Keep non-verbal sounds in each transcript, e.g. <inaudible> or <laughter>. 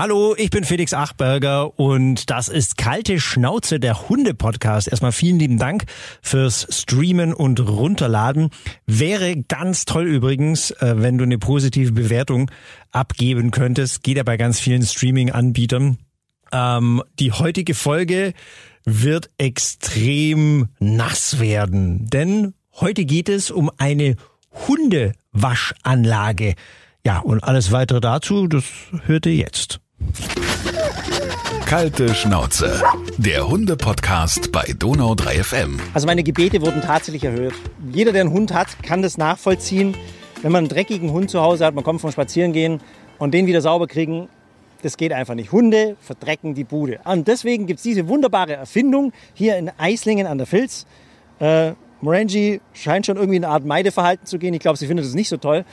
Hallo, ich bin Felix Achberger und das ist Kalte Schnauze, der Hunde-Podcast. Erstmal vielen lieben Dank fürs Streamen und Runterladen. Wäre ganz toll übrigens, äh, wenn du eine positive Bewertung abgeben könntest. Geht ja bei ganz vielen Streaming-Anbietern. Ähm, die heutige Folge wird extrem nass werden, denn heute geht es um eine Hundewaschanlage. Ja, und alles weitere dazu, das hört ihr jetzt. Kalte Schnauze, der Hunde-Podcast bei Donau 3 FM. Also meine Gebete wurden tatsächlich erhöht. Jeder, der einen Hund hat, kann das nachvollziehen. Wenn man einen dreckigen Hund zu Hause hat, man kommt vom Spazierengehen und den wieder sauber kriegen, das geht einfach nicht. Hunde verdrecken die Bude. Und deswegen gibt es diese wunderbare Erfindung hier in Eislingen an der Filz. Äh, Morangi scheint schon irgendwie eine Art Meideverhalten zu gehen. Ich glaube, sie findet es nicht so toll.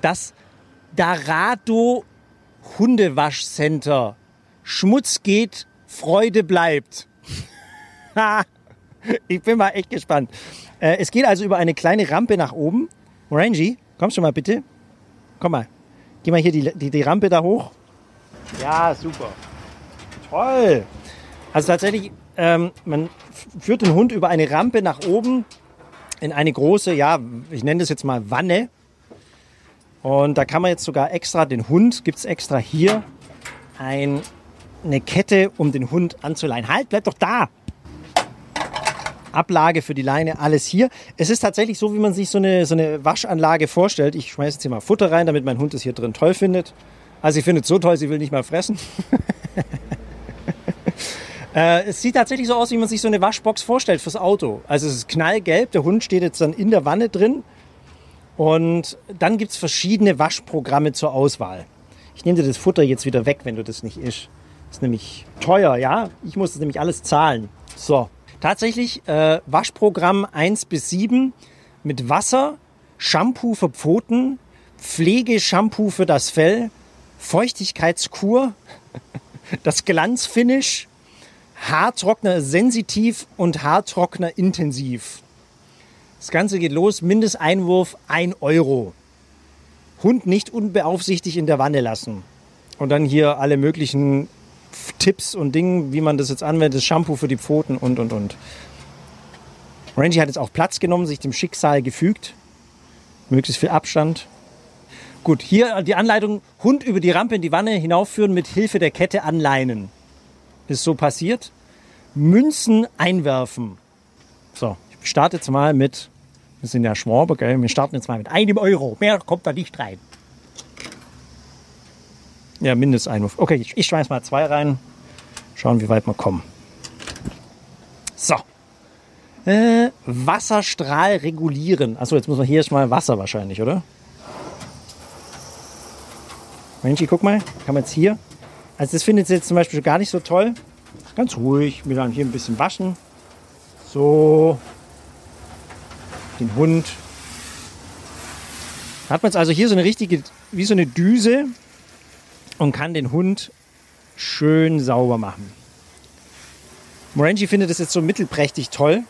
Das Darado Hundewaschcenter. Schmutz geht, Freude bleibt. <laughs> ich bin mal echt gespannt. Äh, es geht also über eine kleine Rampe nach oben. Morangi, kommst du mal bitte? Komm mal. Geh mal hier die, die, die Rampe da hoch. Ja, super. Toll. Also tatsächlich, ähm, man führt den Hund über eine Rampe nach oben in eine große, ja, ich nenne das jetzt mal Wanne. Und da kann man jetzt sogar extra den Hund, gibt es extra hier ein, eine Kette, um den Hund anzuleihen. Halt, bleib doch da! Ablage für die Leine, alles hier. Es ist tatsächlich so, wie man sich so eine, so eine Waschanlage vorstellt. Ich schmeiße jetzt hier mal Futter rein, damit mein Hund es hier drin toll findet. Also sie findet es so toll, sie will nicht mal fressen. <laughs> äh, es sieht tatsächlich so aus, wie man sich so eine Waschbox vorstellt fürs Auto. Also es ist knallgelb, der Hund steht jetzt dann in der Wanne drin und dann gibt es verschiedene Waschprogramme zur Auswahl. Ich nehme dir das Futter jetzt wieder weg, wenn du das nicht isst. Das ist nämlich teuer, ja? Ich muss das nämlich alles zahlen. So, tatsächlich äh, Waschprogramm 1 bis 7 mit Wasser, Shampoo für Pfoten, Pflegeshampoo für das Fell, Feuchtigkeitskur, <laughs> das Glanzfinish, Haartrockner sensitiv und Haartrockner intensiv. Das Ganze geht los, Mindesteinwurf 1 Euro. Hund nicht unbeaufsichtigt in der Wanne lassen. Und dann hier alle möglichen Tipps und Dinge, wie man das jetzt anwendet, Shampoo für die Pfoten und, und, und. Rangy hat jetzt auch Platz genommen, sich dem Schicksal gefügt. Möglichst viel Abstand. Gut, hier die Anleitung, Hund über die Rampe in die Wanne hinaufführen mit Hilfe der Kette anleinen. Ist so passiert. Münzen einwerfen. So, ich starte jetzt mal mit, wir sind ja Schwabe, gell? wir starten jetzt mal mit einem Euro. Mehr kommt da nicht rein. Ja, Mindesteinwurf. Okay, ich, ich schmeiß mal zwei rein. Schauen, wie weit wir kommen. So. Äh, Wasserstrahl regulieren. Achso, jetzt muss man hier erstmal Wasser wahrscheinlich, oder? Mensch, guck mal. Kann man jetzt hier. Also das findet jetzt zum Beispiel gar nicht so toll. Ganz ruhig. Wir dann hier ein bisschen waschen. So den Hund. Hat man jetzt also hier so eine richtige, wie so eine Düse und kann den Hund schön sauber machen. Morangi findet das jetzt so mittelprächtig toll.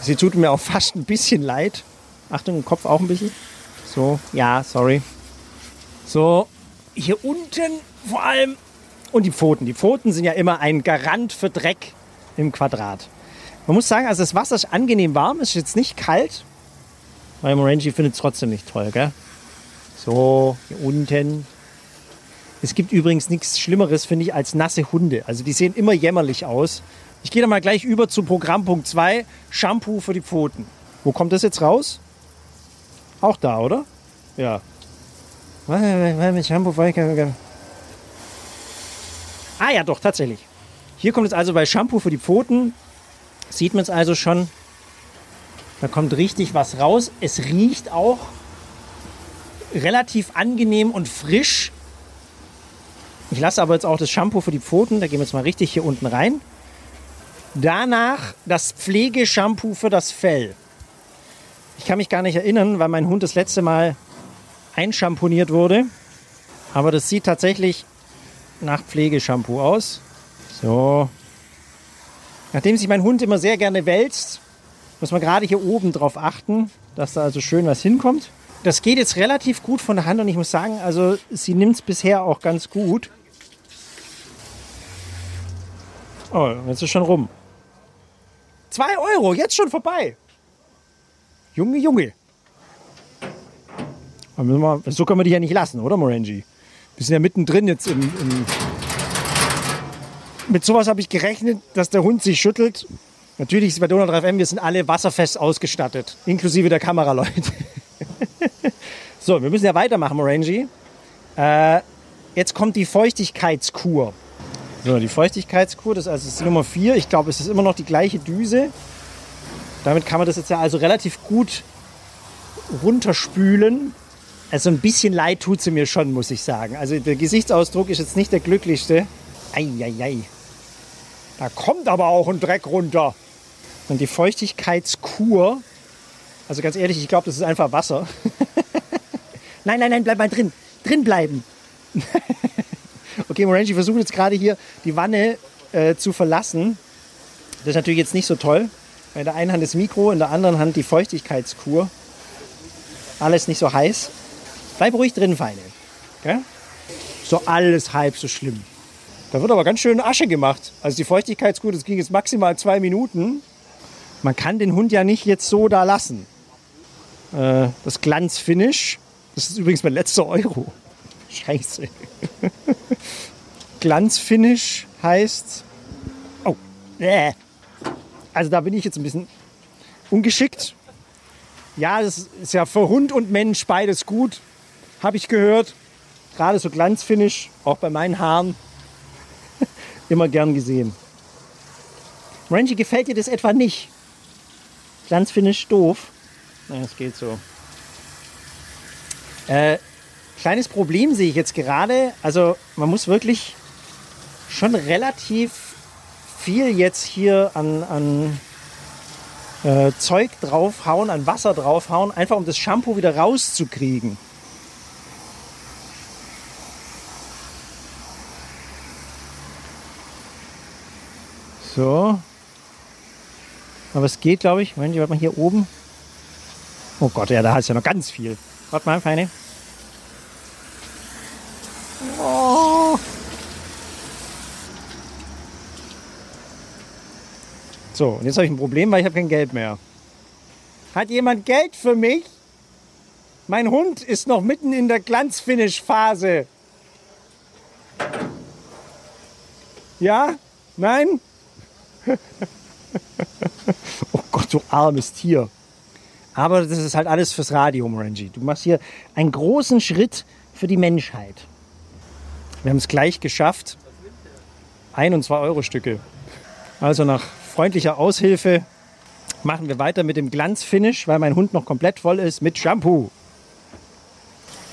Sie tut mir auch <laughs> fast ein bisschen leid. Achtung, Kopf auch ein bisschen. So, ja, sorry. So, hier unten vor allem. Und die Pfoten. Die Pfoten sind ja immer ein Garant für Dreck im Quadrat. Man muss sagen, also das Wasser ist angenehm warm, ist jetzt nicht kalt. Weil Morangi findet es trotzdem nicht toll, gell? So, hier unten. Es gibt übrigens nichts Schlimmeres, finde ich, als nasse Hunde. Also die sehen immer jämmerlich aus. Ich gehe da mal gleich über zu Programmpunkt 2, Shampoo für die Pfoten. Wo kommt das jetzt raus? Auch da, oder? Ja. Ah ja, doch, tatsächlich. Hier kommt es also bei Shampoo für die Pfoten Sieht man es also schon, da kommt richtig was raus. Es riecht auch relativ angenehm und frisch. Ich lasse aber jetzt auch das Shampoo für die Pfoten, da gehen wir jetzt mal richtig hier unten rein. Danach das Pflegeshampoo für das Fell. Ich kann mich gar nicht erinnern, weil mein Hund das letzte Mal einschamponiert wurde. Aber das sieht tatsächlich nach Pflegeshampoo aus. So, Nachdem sich mein Hund immer sehr gerne wälzt, muss man gerade hier oben drauf achten, dass da also schön was hinkommt. Das geht jetzt relativ gut von der Hand und ich muss sagen, also sie nimmt es bisher auch ganz gut. Oh, jetzt ist schon rum. Zwei Euro, jetzt schon vorbei. Junge, Junge. So können wir dich ja nicht lassen, oder Morangi? Wir sind ja mittendrin jetzt im... im Mit sowas habe ich gerechnet, dass der Hund sich schüttelt. Natürlich ist bei Donald 3FM, wir sind alle wasserfest ausgestattet, inklusive der Kameraleute. <laughs> so, wir müssen ja weitermachen, Morangi. Äh, jetzt kommt die Feuchtigkeitskur. So, die Feuchtigkeitskur, das ist also Nummer 4. Ich glaube, es ist immer noch die gleiche Düse. Damit kann man das jetzt ja also relativ gut runterspülen. Also ein bisschen leid tut sie mir schon, muss ich sagen. Also der Gesichtsausdruck ist jetzt nicht der glücklichste. Eieiei. Da kommt aber auch ein Dreck runter. Und die Feuchtigkeitskur, also ganz ehrlich, ich glaube, das ist einfach Wasser. <laughs> nein, nein, nein, bleib mal drin. Drin bleiben. <laughs> okay, Morangi versucht jetzt gerade hier die Wanne äh, zu verlassen. Das ist natürlich jetzt nicht so toll. In der einen Hand das Mikro, in der anderen Hand die Feuchtigkeitskur. Alles nicht so heiß. Bleib ruhig drin, Feine. Okay? So alles halb so schlimm. Da wird aber ganz schön Asche gemacht. Also die Feuchtigkeitskur, das ging jetzt maximal zwei Minuten. Man kann den Hund ja nicht jetzt so da lassen. Äh, das Glanzfinish, das ist übrigens mein letzter Euro. <laughs> Scheiße. Glanzfinish heißt. Oh, äh. Also da bin ich jetzt ein bisschen ungeschickt. Ja, das ist ja für Hund und Mensch beides gut, habe ich gehört. Gerade so Glanzfinish, auch bei meinen Haaren, immer gern gesehen. Rangy, gefällt dir das etwa nicht? Glanzfinish doof? Nein, es geht so. Äh, kleines Problem sehe ich jetzt gerade. Also man muss wirklich schon relativ viel jetzt hier an, an äh, Zeug draufhauen, an Wasser draufhauen, einfach um das Shampoo wieder rauszukriegen. So. Aber es geht, glaube ich. Moment, warte mal hier oben. Oh Gott, ja, da ist ja noch ganz viel. Warte mal, Feine. Oh. So, und jetzt habe ich ein Problem, weil ich habe kein Geld mehr. Hat jemand Geld für mich? Mein Hund ist noch mitten in der Glanzfinish-Phase. Ja? Nein? <laughs> oh Gott, du armes Tier. Aber das ist halt alles fürs Radio, Morangi. Du machst hier einen großen Schritt für die Menschheit. Wir haben es gleich geschafft. Ein- und zwei Euro Stücke. Also nach freundlicher Aushilfe machen wir weiter mit dem Glanzfinish, weil mein Hund noch komplett voll ist mit Shampoo.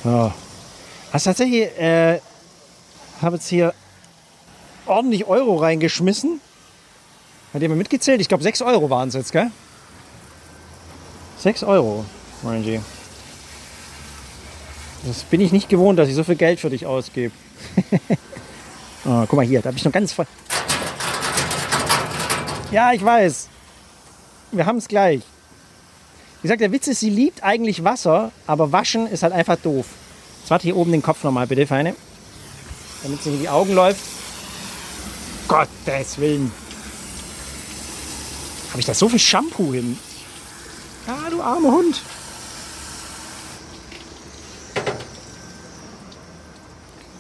Ja. Also tatsächlich, äh, habe jetzt hier ordentlich Euro reingeschmissen. Hat jemand mitgezählt? Ich glaube, 6 Euro waren es jetzt, gell? 6 Euro, Morangi. Das bin ich nicht gewohnt, dass ich so viel Geld für dich ausgebe. oh, <laughs> guck mal hier, da habe ich noch ganz voll. Ja, ich weiß. Wir haben es gleich. Wie gesagt, der Witz ist, sie liebt eigentlich Wasser, aber waschen ist halt einfach doof. Jetzt warte hier oben den Kopf nochmal, bitte, Feine. Damit nicht in die Augen läuft. Gottes Willen. Habe ich da so viel Shampoo hin? Ah, du armer Hund.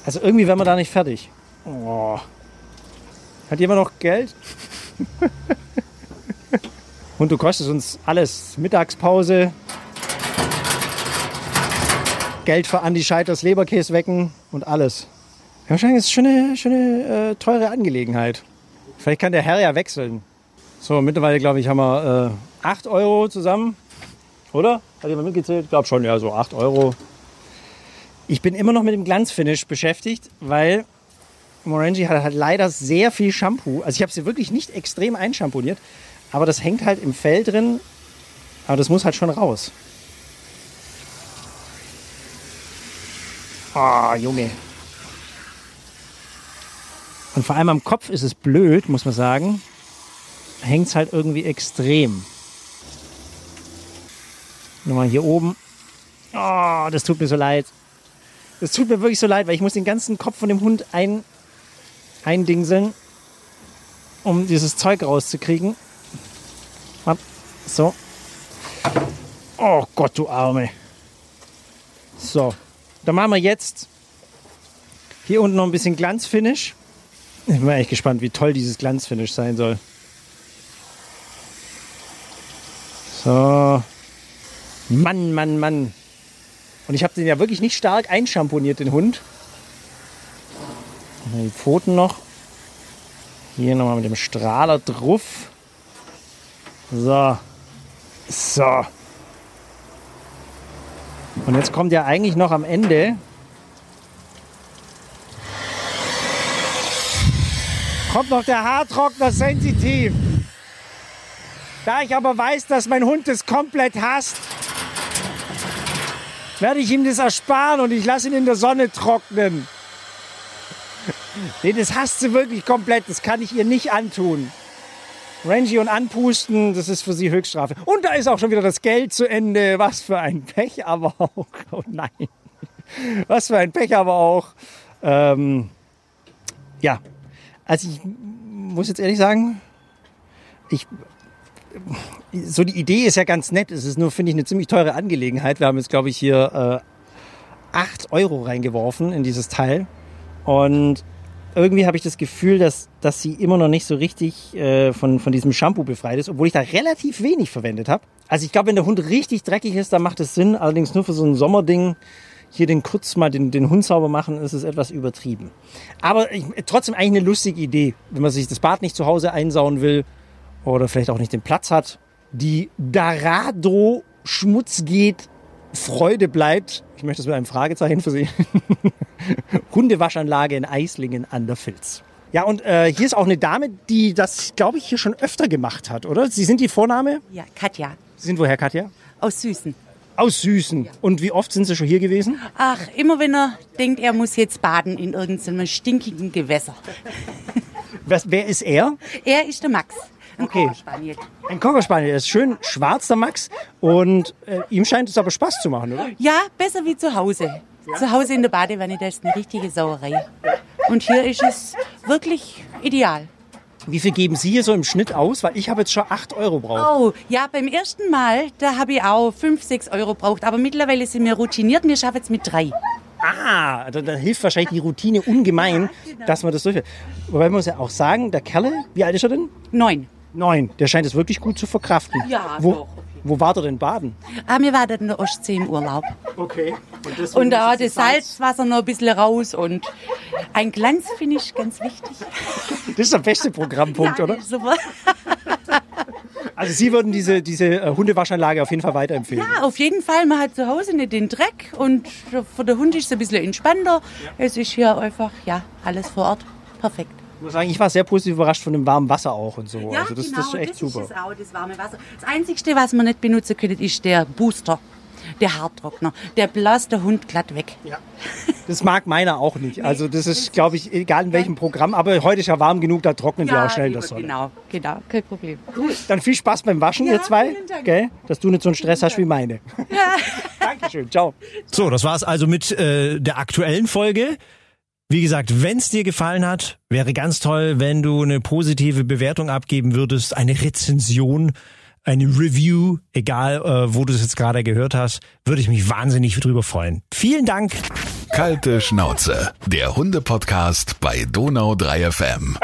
Also irgendwie wären wir da nicht fertig. Oh. Hat jemand noch Geld? <laughs> Und du kostest uns alles. Mittagspause. Geld für Andi Scheiters Leberkäse wecken und alles. Ja, wahrscheinlich ist es eine, schon eine äh, teure Angelegenheit. Vielleicht kann der Herr ja wechseln. So, mittlerweile glaube ich, haben wir äh, 8 Euro zusammen. Oder? Hat jemand mitgezählt? Ich glaube schon, ja, so 8 Euro. Ich bin immer noch mit dem Glanzfinish beschäftigt, weil Morangi hat halt leider sehr viel Shampoo. Also ich habe sie wirklich nicht extrem einschamponiert, aber das hängt halt im Fell drin. Aber das muss halt schon raus. Ah, oh, Junge. Und vor allem am Kopf ist es blöd, muss man sagen. Hängt es halt irgendwie extrem. Nochmal hier oben. Oh, das tut mir so leid. Das tut mir wirklich so leid, weil ich muss den ganzen Kopf von dem Hund ein, eindingseln, um dieses Zeug rauszukriegen. So. Oh Gott, du Arme. So, dann machen wir jetzt hier unten noch ein bisschen Glanzfinish. Ich bin echt gespannt, wie toll dieses Glanzfinish sein soll. So. Mann, Mann, Mann. Und ich habe den ja wirklich nicht stark einschamponiert, den Hund. Die Pfoten noch. Hier nochmal mit dem Strahler drauf. So. So. Und jetzt kommt ja eigentlich noch am Ende. Kommt noch der Haartrockner sensitiv. Da ich aber weiß, dass mein Hund es komplett hasst, werde ich ihm das ersparen und ich lasse ihn in der Sonne trocknen. Nee, das hasst sie wirklich komplett. Das kann ich ihr nicht antun. Rangy und anpusten, das ist für sie Höchststrafe. Und da ist auch schon wieder das Geld zu Ende. Was für ein Pech aber auch. Oh nein. Was für ein Pech aber auch. Ähm, ja, also ich muss jetzt ehrlich sagen, ich, so die Idee ist ja ganz nett. Es ist nur, finde ich, eine ziemlich teure Angelegenheit. Wir haben jetzt, glaube ich, hier äh, 8 Euro reingeworfen in dieses Teil. Und irgendwie habe ich das Gefühl, dass, dass sie immer noch nicht so richtig äh, von, von diesem Shampoo befreit ist, obwohl ich da relativ wenig verwendet habe. Also ich glaube, wenn der Hund richtig dreckig ist, dann macht es Sinn. Allerdings nur für so ein Sommerding hier den kurz mal den, den Hund sauber machen, ist es etwas übertrieben. Aber ich, trotzdem eigentlich eine lustige Idee, wenn man sich das Bad nicht zu Hause einsauen will oder vielleicht auch nicht den Platz hat. Die Darado Schmutz geht, Freude bleibt. Ich möchte das mit einem Fragezeichen versehen. <laughs> Hundewaschanlage in Eislingen an der Filz. Ja, und äh, hier ist auch eine Dame, die das, glaube ich, hier schon öfter gemacht hat, oder? Sie sind die Vorname? Ja, Katja. Sie sind woher, Katja? Aus Süßen. Aus Süßen. Und wie oft sind Sie schon hier gewesen? Ach, immer wenn er denkt, er muss jetzt baden in irgendeinem stinkigen Gewässer. Was, wer ist er? Er ist der Max. Ein Okay. Cocker Spaniel. Ein Cocker Spaniel. Er ist schön schwarz, der Max. Und äh, ihm scheint es aber Spaß zu machen, oder? Ja, besser wie zu Hause. Zu Hause in der Badewanne, da ist eine richtige Sauerei. Und hier ist es wirklich ideal. Wie viel geben Sie hier so im Schnitt aus? Weil ich habe jetzt schon 8 Euro braucht. Oh, ja, beim ersten Mal, da habe ich auch 5, 6 Euro braucht. Aber mittlerweile sind wir routiniert, wir schaffen es mit drei. Ah, da, da hilft wahrscheinlich die Routine ungemein, dass man das durchführt. Wobei man muss ja auch sagen, der Kerle, wie alt ist er denn? Neun. Neun. Der scheint es wirklich gut zu verkraften. Ja, wo, doch. Wo war der denn baden? Ah, wir waren in der Ostsee im Urlaub. Okay. Und, Und da das Salzwasser noch ein bisschen raus und ein Glanz finde ich ganz wichtig. Das ist der beste Programmpunkt, <laughs> Ja, oder? Super. <laughs> Also Sie würden diese, diese äh, Hundewaschanlage auf jeden Fall weiterempfehlen. Ja, auf jeden Fall. Man hat zu Hause nicht den Dreck und für den Hund ist es ein bisschen entspannter. Es ist hier einfach, ja, alles vor Ort. Perfekt. Ich muss sagen, ich war sehr positiv überrascht von dem warmen Wasser auch und so. Ja, also das, genau, das ist echt das super. ist es auch, das warme Wasser. Das Einzige, was man nicht benutzen können, ist der Booster, der Haartrockner. Der bläst der Hund glatt weg. Das mag meiner auch nicht. Also das ist, glaube ich, egal in welchem Programm. Aber heute ist ja warm genug, da trocknen die auch schnell in der Sonne. Genau, genau, kein Problem. Dann viel Spaß beim Waschen, Ja, ihr zwei. Gell? Dass du nicht so einen Stress hast wie meine. <laughs> Dankeschön. Ciao. So, das war's also mit äh, der aktuellen Folge. Wie gesagt, wenn es dir gefallen hat, wäre ganz toll, wenn du eine positive Bewertung abgeben würdest, eine Rezension, eine Review, egal äh, wo du es jetzt gerade gehört hast, würde ich mich wahnsinnig drüber freuen. Vielen Dank. Kalte Schnauze, der Hunde-Podcast bei Donau 3 FM.